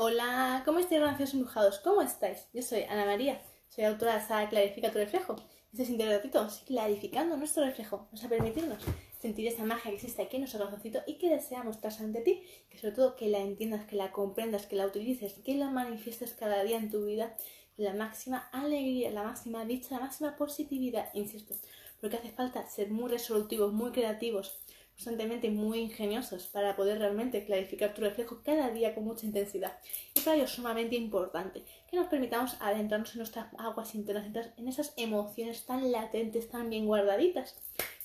Hola, ¿cómo estáis, rancios embrujados? ¿Cómo estáis? Yo soy Ana María, soy autora de esa Clarifica tu reflejo. Este es ratito, clarificando nuestro reflejo. Vamos a permitirnos sentir esa magia que existe aquí en nuestro corazoncito y que deseamos tras ante ti, que sobre todo que la entiendas, que la comprendas, que la utilices, que la manifiestes cada día en tu vida con la máxima alegría, la máxima dicha, la máxima positividad, insisto, porque hace falta ser muy resolutivos, muy creativos, constantemente muy ingeniosos para poder realmente clarificar tu reflejo cada día con mucha intensidad. Y para ello es sumamente importante que nos permitamos adentrarnos en nuestras aguas internas, en esas emociones tan latentes, tan bien guardaditas,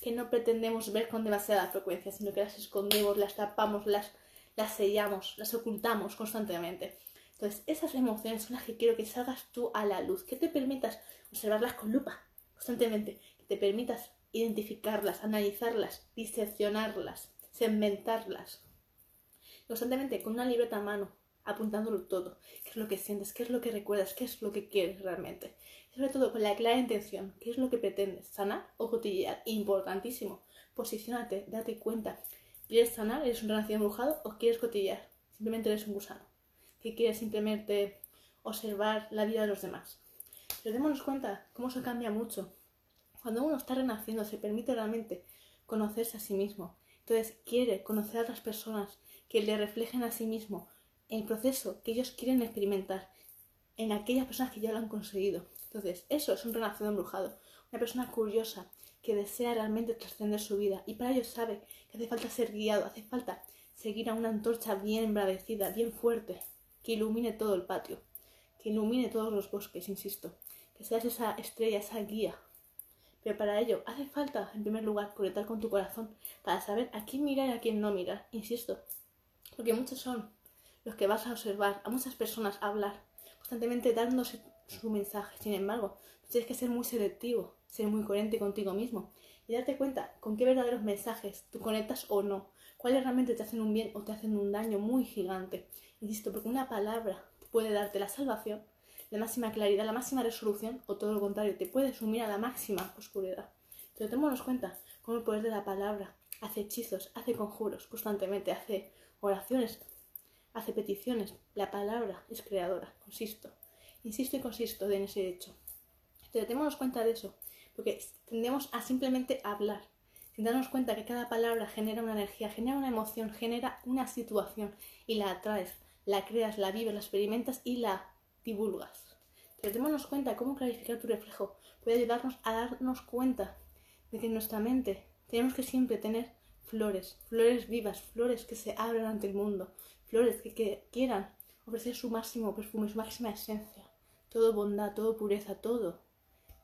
que no pretendemos ver con demasiada frecuencia, sino que las escondemos, las tapamos, las, las sellamos, las ocultamos constantemente. Entonces, esas emociones son las que quiero que salgas tú a la luz, que te permitas observarlas con lupa constantemente, que te permitas identificarlas, analizarlas, diseccionarlas, segmentarlas. Constantemente con una libreta a mano, apuntándolo todo. ¿Qué es lo que sientes? ¿Qué es lo que recuerdas? ¿Qué es lo que quieres realmente? Sobre todo con la clara intención. ¿Qué es lo que pretendes? ¿Sanar o cotillear? Importantísimo. Posiciónate, date cuenta. ¿Quieres sanar? ¿Eres un renacido embrujado? ¿O quieres cotillar? Simplemente eres un gusano. ¿Qué quieres simplemente observar la vida de los demás? Pero démonos cuenta cómo se cambia mucho cuando uno está renaciendo, se permite realmente conocerse a sí mismo. Entonces quiere conocer a otras personas que le reflejen a sí mismo el proceso que ellos quieren experimentar en aquellas personas que ya lo han conseguido. Entonces, eso es un renacido embrujado. Una persona curiosa que desea realmente trascender su vida y para ello sabe que hace falta ser guiado, hace falta seguir a una antorcha bien embravecida, bien fuerte, que ilumine todo el patio, que ilumine todos los bosques, insisto, que seas esa estrella, esa guía pero para ello hace falta, en primer lugar, conectar con tu corazón para saber a quién mirar y a quién no mirar, insisto. Porque muchos son los que vas a observar a muchas personas hablar, constantemente dándose su mensaje. Sin embargo, tienes que ser muy selectivo, ser muy coherente contigo mismo y darte cuenta con qué verdaderos mensajes tú conectas o no, cuáles realmente te hacen un bien o te hacen un daño muy gigante. Insisto, porque una palabra puede darte la salvación la máxima claridad, la máxima resolución, o todo lo contrario, te puede sumir a la máxima oscuridad. Pero tenemos cuenta cómo el poder de la palabra hace hechizos, hace conjuros constantemente, hace oraciones, hace peticiones. La palabra es creadora, consisto. Insisto y consisto en ese hecho. Pero tenemos cuenta de eso, porque tendemos a simplemente hablar, sin darnos cuenta que cada palabra genera una energía, genera una emoción, genera una situación y la atraes, la creas, la vives, la experimentas y la divulgas. Pero démonos cuenta cómo clarificar tu reflejo puede ayudarnos a darnos cuenta de que en nuestra mente tenemos que siempre tener flores, flores vivas, flores que se abran ante el mundo, flores que, quieran ofrecer su máximo perfume, su máxima esencia, todo bondad, todo pureza, todo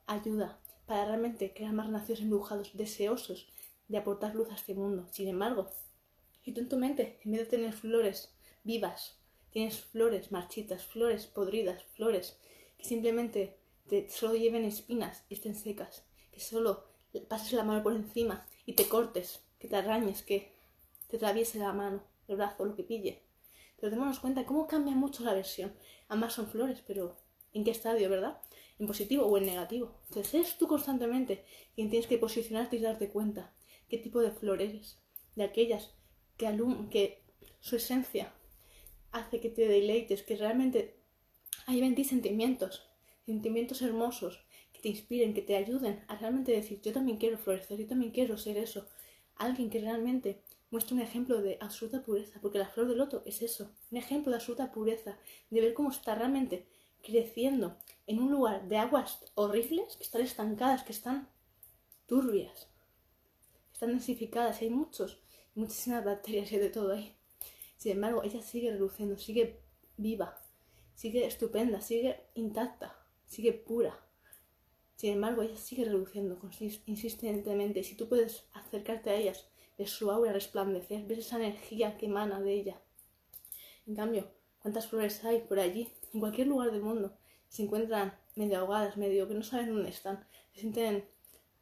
ayuda para realmente crear más nacidos embrujados, deseosos de aportar luz a este mundo. Sin embargo, si tú en tu mente, en vez de tener flores vivas, tienes flores marchitas, flores podridas, flores que simplemente te solo lleven espinas y estén secas, que solo pases la mano por encima y te cortes, que te arañes, que te atraviese la mano, el brazo, lo que pille. Pero démonos cuenta cómo cambia mucho la versión. Ambas son flores, pero ¿en qué estadio, verdad? ¿En positivo o en negativo? Entonces eres tú constantemente quien tienes que posicionarte y darte cuenta qué tipo de flor eres. De aquellas que, que su esencia hace que te deleites, que realmente hay en ti sentimientos, sentimientos hermosos que te inspiren, que te ayuden a realmente decir, yo también quiero florecer, yo también quiero ser eso. Alguien que realmente muestre un ejemplo de absoluta pureza, porque la flor del loto es eso, un ejemplo de absoluta pureza, de ver cómo está realmente creciendo en un lugar de aguas horribles, que están estancadas, que están turbias, que están densificadas, hay muchos, muchísimas bacterias y de todo ahí. Sin embargo, ella sigue reluciendo, sigue viva, sigue estupenda, sigue intacta, sigue pura. Sin embargo, ella sigue reduciendo insistentemente. Si tú puedes acercarte a ellas, ves su aura resplandecer, ves esa energía que emana de ella. En cambio, ¿cuántas flores hay por allí? En cualquier lugar del mundo. Se encuentran medio ahogadas, medio que no saben dónde están. Se sienten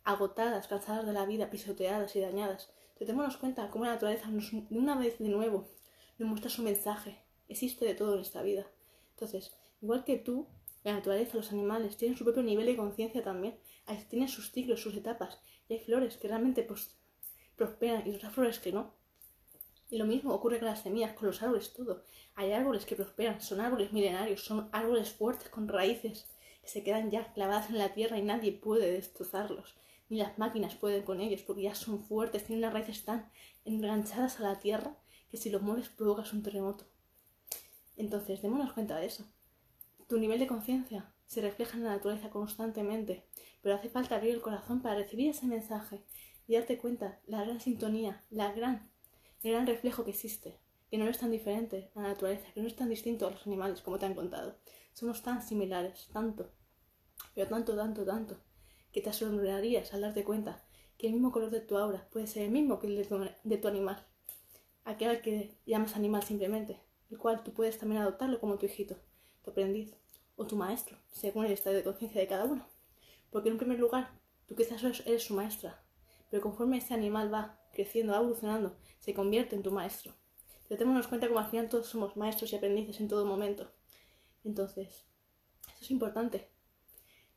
agotadas, cansadas de la vida, pisoteadas y dañadas. Entonces, démonos cuenta cómo la naturaleza de una vez de nuevo nos muestra su mensaje. Existe de todo en esta vida. Entonces, igual que tú, la naturaleza, los animales tienen su propio nivel de conciencia también, tienen sus ciclos, sus etapas, y hay flores que realmente pues, prosperan y otras flores que no. Y lo mismo ocurre con las semillas, con los árboles, todo. Hay árboles que prosperan, son árboles milenarios, son árboles fuertes con raíces que se quedan ya clavadas en la tierra y nadie puede destrozarlos. Ni las máquinas pueden con ellos porque ya son fuertes, tienen unas raíces tan enganchadas a la tierra que si los mueves provocas un terremoto. Entonces, démonos cuenta de eso. Tu nivel de conciencia se refleja en la naturaleza constantemente, pero hace falta abrir el corazón para recibir ese mensaje y darte cuenta la gran sintonía, la gran, el gran reflejo que existe, que no es tan diferente a la naturaleza, que no es tan distinto a los animales como te han contado. Somos tan similares, tanto, pero tanto, tanto, tanto, que te asombrarías al darte cuenta que el mismo color de tu aura puede ser el mismo que el de tu, de tu animal, aquel que llamas animal simplemente, el cual tú puedes también adoptarlo como tu hijito, tu aprendiz o tu maestro, según el estado de conciencia de cada uno. Porque en primer lugar, tú quizás eres su maestra, pero conforme ese animal va creciendo, va evolucionando, se convierte en tu maestro. Pero tenemos cuenta como al final todos somos maestros y aprendices en todo momento. Entonces, eso es importante.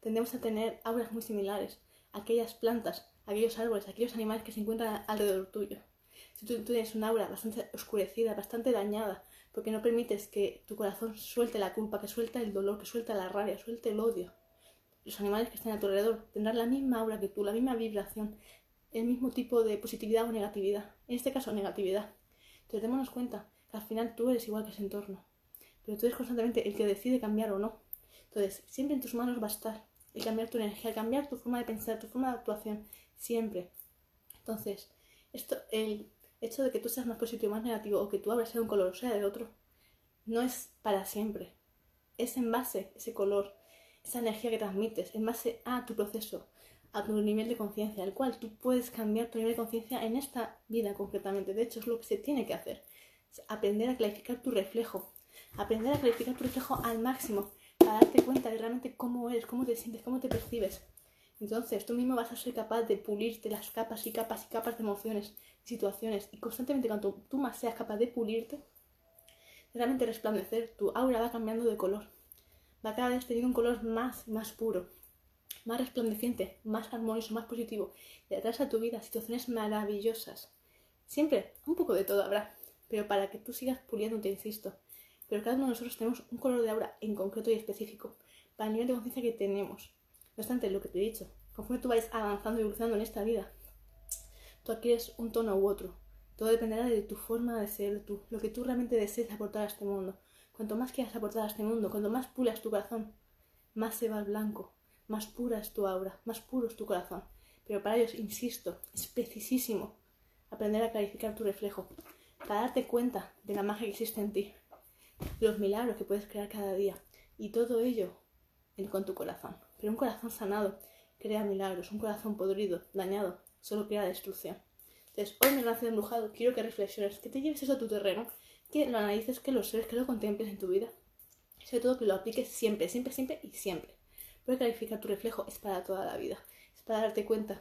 Tendemos a tener auras muy similares, aquellas plantas, aquellos árboles, aquellos animales que se encuentran alrededor tuyo. Si tú, tienes una aura bastante oscurecida, bastante dañada, porque no permites que tu corazón suelte la culpa, que suelte el dolor, que suelte la rabia, suelte el odio. Los animales que están a tu alrededor tendrán la misma aura que tú, la misma vibración, el mismo tipo de positividad o negatividad. En este caso, negatividad. Entonces, démonos cuenta que al final tú eres igual que ese entorno. Pero tú eres constantemente el que decide cambiar o no. Entonces, siempre en tus manos va a estar el cambiar tu energía, el cambiar tu forma de pensar, tu forma de actuación. Siempre. Entonces, esto, el hecho de que tú seas más positivo más negativo, o que tú abras de un color o sea de otro, no es para siempre. Es en base ese color, esa energía que transmites, en base a tu proceso, a tu nivel de conciencia, al cual tú puedes cambiar tu nivel de conciencia en esta vida concretamente. De hecho, es lo que se tiene que hacer. aprender a clarificar tu reflejo. Aprender a clarificar tu reflejo al máximo para darte cuenta de realmente cómo eres, cómo te sientes, cómo te percibes. Entonces, tú mismo vas a ser capaz de pulirte las capas y capas y capas de emociones, situaciones, y constantemente cuando tú más seas capaz de pulirte, realmente resplandecer, tu aura va cambiando de color. Va cada vez teniendo un color más, más puro, más resplandeciente, más armonioso, más positivo. Y atrás a tu vida situaciones maravillosas. Siempre un poco de todo habrá, pero para que tú sigas puliendo, te insisto. Pero cada uno de nosotros tenemos un color de aura en concreto y específico, para el nivel de conciencia que tenemos. No obstante, lo que te he dicho, conforme tú vayas avanzando y evolucionando en esta vida, tú adquieres un tono u otro. Todo dependerá de tu forma de ser, tú, lo que tú realmente desees aportar a este mundo. Cuanto más quieras aportar a este mundo, cuanto más pulas tu corazón, más se va al blanco, más pura es tu aura, más puro es tu corazón. Pero para ello, insisto, es precisísimo aprender a clarificar tu reflejo, para darte cuenta de la magia que existe en ti, de los milagros que puedes crear cada día, y todo ello con tu corazón. Pero un corazón sanado crea milagros, un corazón podrido, dañado, solo crea destrucción. Entonces, hoy me nace embrujado, quiero que reflexiones, que te lleves eso a tu terreno, que lo analices, que lo seres, que lo contemples en tu vida. Y sobre todo que lo apliques siempre, siempre, siempre y siempre. Porque clarificar tu reflejo es para toda la vida. Es para darte cuenta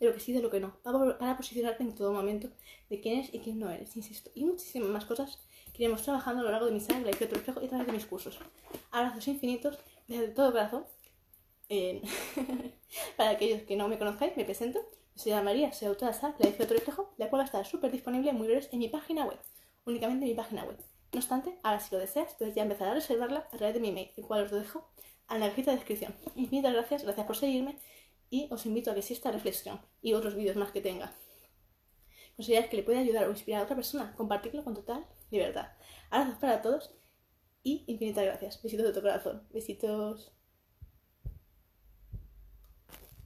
de lo que sí, de lo que no. Para, posicionarte en todo momento de quién eres y quién no eres, insisto. Y muchísimas más cosas que iremos trabajando a lo largo de mi saga, clarificar tu reflejo y a través de mis cursos. Abrazos infinitos desde todo corazón, para aquellos que no me conozcáis, me presento. soy Ana María, soy autora de la de otro reflejo, la cual va a estar súper disponible muy breves en mi página web, únicamente en mi página web. No obstante, ahora si lo deseas, puedes ya empezar a reservarla a través de mi email, el cual os lo dejo en la cajita de descripción. Infinitas gracias, gracias por seguirme y os invito a que si esta reflexión y otros vídeos más que tenga consideráis que le puede ayudar o inspirar a otra persona, compartirlo con total libertad. Abrazos para todos y infinitas gracias. Besitos de tu corazón. Besitos.